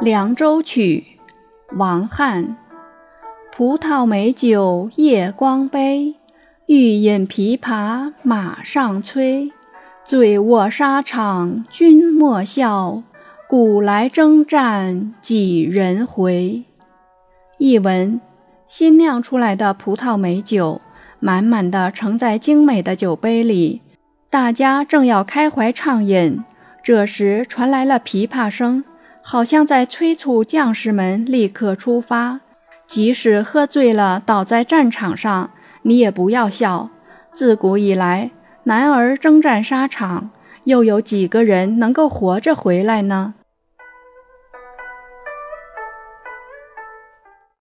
《凉州曲》王翰。葡萄美酒夜光杯，欲饮琵琶马上催。醉卧沙场君莫笑，古来征战几人回。译文：新酿出来的葡萄美酒，满满的盛在精美的酒杯里，大家正要开怀畅饮，这时传来了琵琶声。好像在催促将士们立刻出发，即使喝醉了倒在战场上，你也不要笑。自古以来，男儿征战沙场，又有几个人能够活着回来呢？